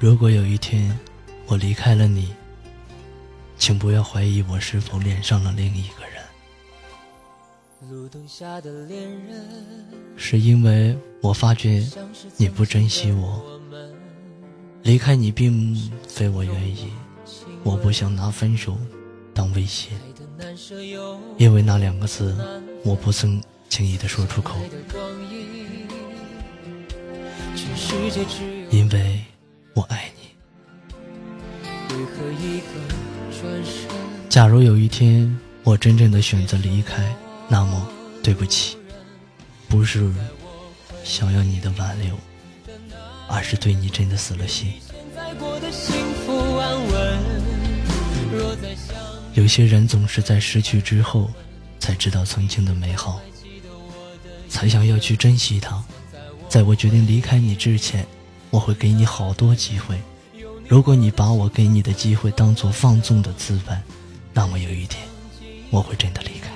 如果有一天我离开了你，请不要怀疑我是否恋上了另一个人。路灯下的恋人，是因为我发觉你不珍惜我，离开你并非我愿意，我不想拿分手当威胁，因为那两个字我不曾轻易的说出口，因为。我爱你。假如有一天我真正的选择离开，那么对不起，不是想要你的挽留，而是对你真的死了心。有些人总是在失去之后，才知道曾经的美好，才想要去珍惜它。在我决定离开你之前。我会给你好多机会，如果你把我给你的机会当做放纵的资本，那么有一天我会真的离开。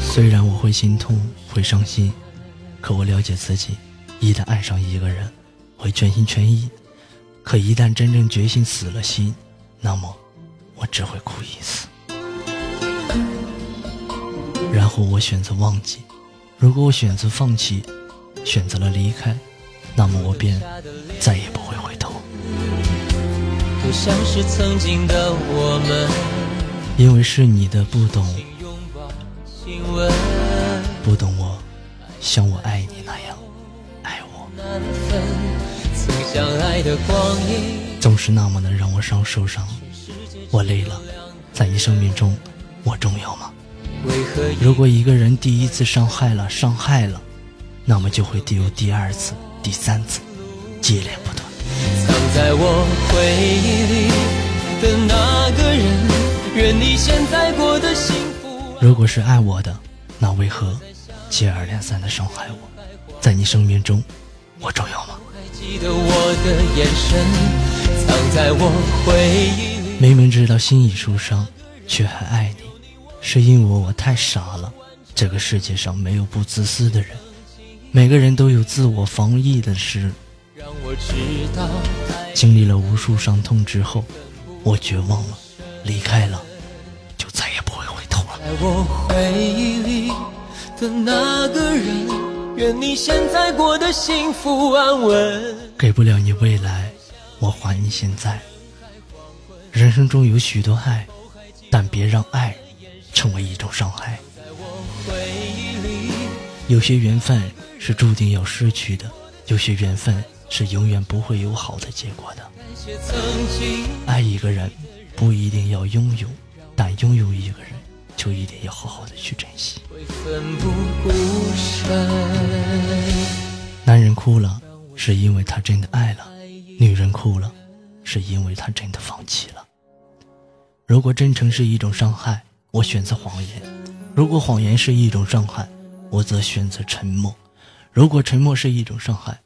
虽然我会心痛，会伤心，可我了解自己，一旦爱上一个人，会全心全意；可一旦真正决心死了心，那么我只会哭一次，然后我选择忘记。如果我选择放弃，选择了离开，那么我便再也不会回头。因为是你的不懂，不懂我，像我爱你那样爱我，总是那么的让我伤受伤。我累了，在你生命中，我重要吗？如果一个人第一次伤害了，伤害了，那么就会有第二次、第三次，接连不断。藏在我回忆里的那个人，愿你现在过得幸福。如果是爱我的，那为何接二连三的伤害我？在你生命中，我重要吗？明明知道心已受伤，却还爱你。是因为我太傻了，这个世界上没有不自私的人，每个人都有自我防疫的事。经历了无数伤痛之后，我绝望了，离开了，就再也不会回头了。在我回忆里的那个人，愿你现在过得幸福安稳给不了你未来，我还你现在。人生中有许多爱，但别让爱。成为一种伤害。有些缘分是注定要失去的，有些缘分是永远不会有好的结果的。爱一个人不一定要拥有，但拥有一个人就一定要好好的去珍惜。男人哭了，是因为他真的爱了；女人哭了，是因为他真的放弃了。如果真诚是一种伤害。我选择谎言，如果谎言是一种伤害，我则选择沉默；如果沉默是一种伤害，